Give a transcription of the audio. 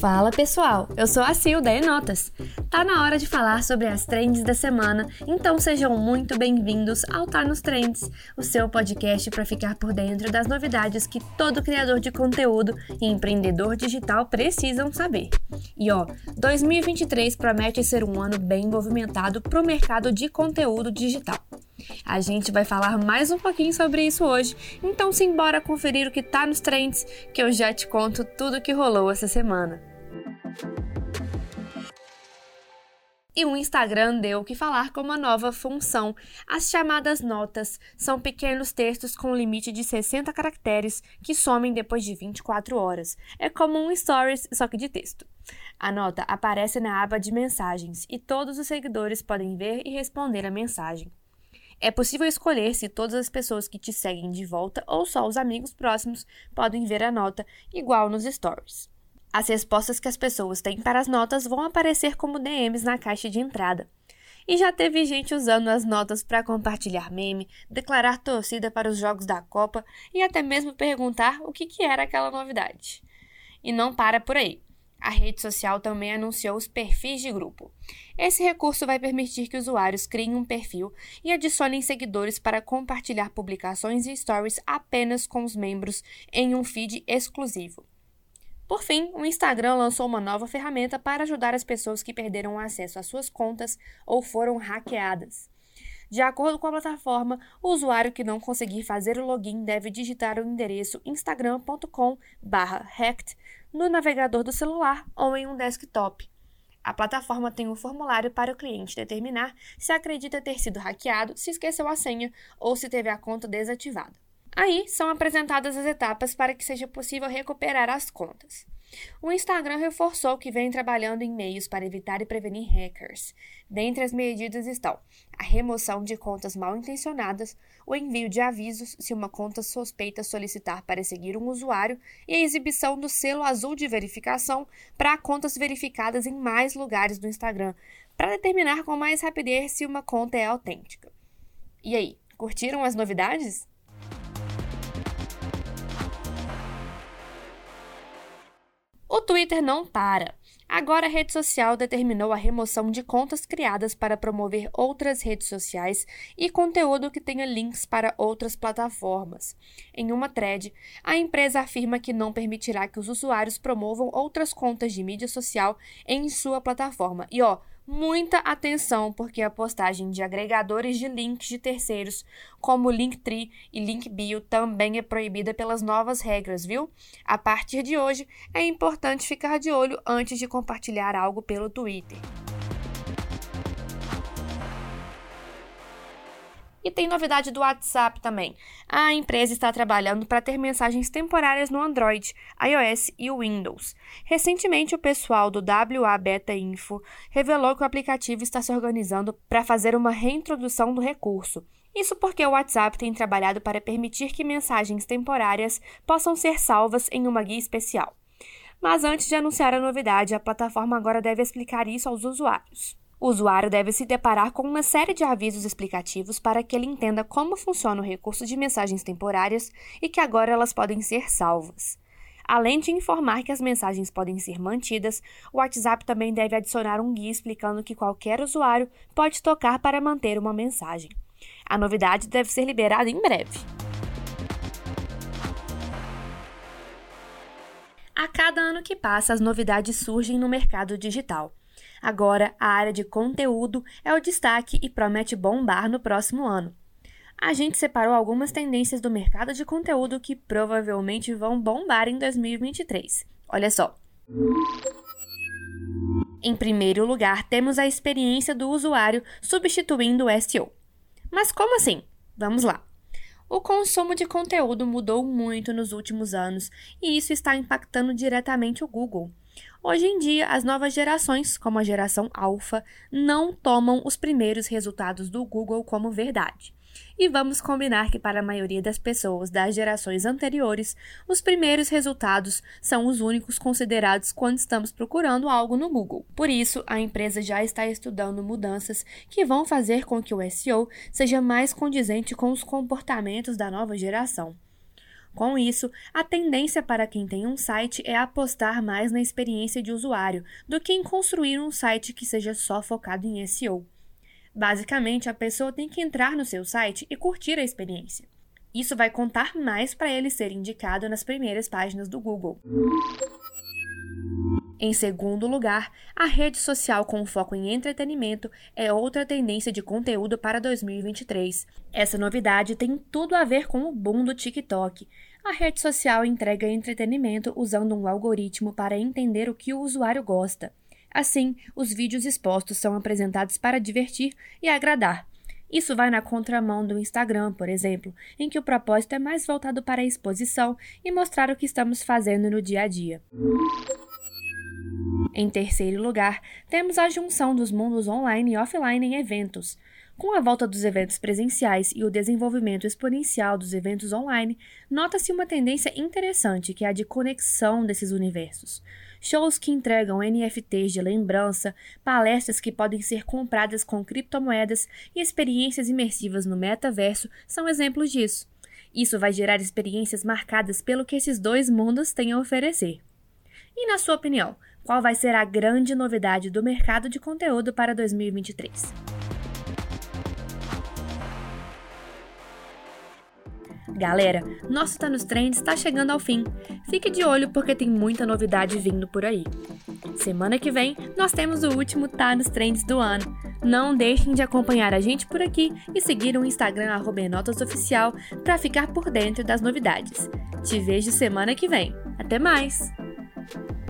Fala pessoal, eu sou a Sil da Enotas. Tá na hora de falar sobre as trends da semana, então sejam muito bem-vindos ao Tá nos Trends, o seu podcast para ficar por dentro das novidades que todo criador de conteúdo e empreendedor digital precisam saber. E ó, 2023 promete ser um ano bem movimentado para o mercado de conteúdo digital. A gente vai falar mais um pouquinho sobre isso hoje, então simbora conferir o que tá nos trends, que eu já te conto tudo o que rolou essa semana. E o Instagram deu o que falar com uma nova função. As chamadas notas são pequenos textos com limite de 60 caracteres que somem depois de 24 horas. É como um stories, só que de texto. A nota aparece na aba de mensagens e todos os seguidores podem ver e responder a mensagem. É possível escolher se todas as pessoas que te seguem de volta ou só os amigos próximos podem ver a nota, igual nos stories. As respostas que as pessoas têm para as notas vão aparecer como DMs na caixa de entrada. E já teve gente usando as notas para compartilhar meme, declarar torcida para os jogos da Copa e até mesmo perguntar o que, que era aquela novidade. E não para por aí. A rede social também anunciou os perfis de grupo. Esse recurso vai permitir que usuários criem um perfil e adicionem seguidores para compartilhar publicações e stories apenas com os membros em um feed exclusivo. Por fim, o Instagram lançou uma nova ferramenta para ajudar as pessoas que perderam acesso às suas contas ou foram hackeadas. De acordo com a plataforma, o usuário que não conseguir fazer o login deve digitar o endereço instagram.com/hacked no navegador do celular ou em um desktop. A plataforma tem um formulário para o cliente determinar se acredita ter sido hackeado, se esqueceu a senha ou se teve a conta desativada. Aí são apresentadas as etapas para que seja possível recuperar as contas. O Instagram reforçou que vem trabalhando em meios para evitar e prevenir hackers. Dentre as medidas estão a remoção de contas mal intencionadas, o envio de avisos se uma conta suspeita solicitar para seguir um usuário e a exibição do selo azul de verificação para contas verificadas em mais lugares do Instagram, para determinar com mais rapidez se uma conta é autêntica. E aí, curtiram as novidades? O Twitter não para. Agora, a rede social determinou a remoção de contas criadas para promover outras redes sociais e conteúdo que tenha links para outras plataformas. Em uma thread, a empresa afirma que não permitirá que os usuários promovam outras contas de mídia social em sua plataforma. E ó, muita atenção, porque a postagem de agregadores de links de terceiros, como Linktree e Linkbio, também é proibida pelas novas regras, viu? A partir de hoje, é importante ficar de olho antes de compartilhar algo pelo Twitter. E tem novidade do WhatsApp também. A empresa está trabalhando para ter mensagens temporárias no Android, iOS e Windows. Recentemente, o pessoal do WA Beta Info revelou que o aplicativo está se organizando para fazer uma reintrodução do recurso. Isso porque o WhatsApp tem trabalhado para permitir que mensagens temporárias possam ser salvas em uma guia especial. Mas antes de anunciar a novidade, a plataforma agora deve explicar isso aos usuários. O usuário deve se deparar com uma série de avisos explicativos para que ele entenda como funciona o recurso de mensagens temporárias e que agora elas podem ser salvas. Além de informar que as mensagens podem ser mantidas, o WhatsApp também deve adicionar um guia explicando que qualquer usuário pode tocar para manter uma mensagem. A novidade deve ser liberada em breve. A cada ano que passa, as novidades surgem no mercado digital. Agora, a área de conteúdo é o destaque e promete bombar no próximo ano. A gente separou algumas tendências do mercado de conteúdo que provavelmente vão bombar em 2023. Olha só. Em primeiro lugar, temos a experiência do usuário substituindo o SEO. Mas como assim? Vamos lá. O consumo de conteúdo mudou muito nos últimos anos e isso está impactando diretamente o Google. Hoje em dia, as novas gerações, como a geração alfa, não tomam os primeiros resultados do Google como verdade. E vamos combinar que, para a maioria das pessoas das gerações anteriores, os primeiros resultados são os únicos considerados quando estamos procurando algo no Google. Por isso, a empresa já está estudando mudanças que vão fazer com que o SEO seja mais condizente com os comportamentos da nova geração. Com isso, a tendência para quem tem um site é apostar mais na experiência de usuário do que em construir um site que seja só focado em SEO. Basicamente, a pessoa tem que entrar no seu site e curtir a experiência. Isso vai contar mais para ele ser indicado nas primeiras páginas do Google. Em segundo lugar, a rede social com foco em entretenimento é outra tendência de conteúdo para 2023. Essa novidade tem tudo a ver com o boom do TikTok. A rede social entrega entretenimento usando um algoritmo para entender o que o usuário gosta. Assim, os vídeos expostos são apresentados para divertir e agradar. Isso vai na contramão do Instagram, por exemplo, em que o propósito é mais voltado para a exposição e mostrar o que estamos fazendo no dia a dia. Em terceiro lugar, temos a junção dos mundos online e offline em eventos. Com a volta dos eventos presenciais e o desenvolvimento exponencial dos eventos online, nota-se uma tendência interessante que é a de conexão desses universos. Shows que entregam NFTs de lembrança, palestras que podem ser compradas com criptomoedas e experiências imersivas no metaverso são exemplos disso. Isso vai gerar experiências marcadas pelo que esses dois mundos têm a oferecer. E na sua opinião, qual vai ser a grande novidade do mercado de conteúdo para 2023? Galera, nosso Tá nos Trends está chegando ao fim. Fique de olho porque tem muita novidade vindo por aí. Semana que vem, nós temos o último Tá nos Trends do ano. Não deixem de acompanhar a gente por aqui e seguir o Instagram @notasoficial para ficar por dentro das novidades. Te vejo semana que vem. Até mais! Thank you.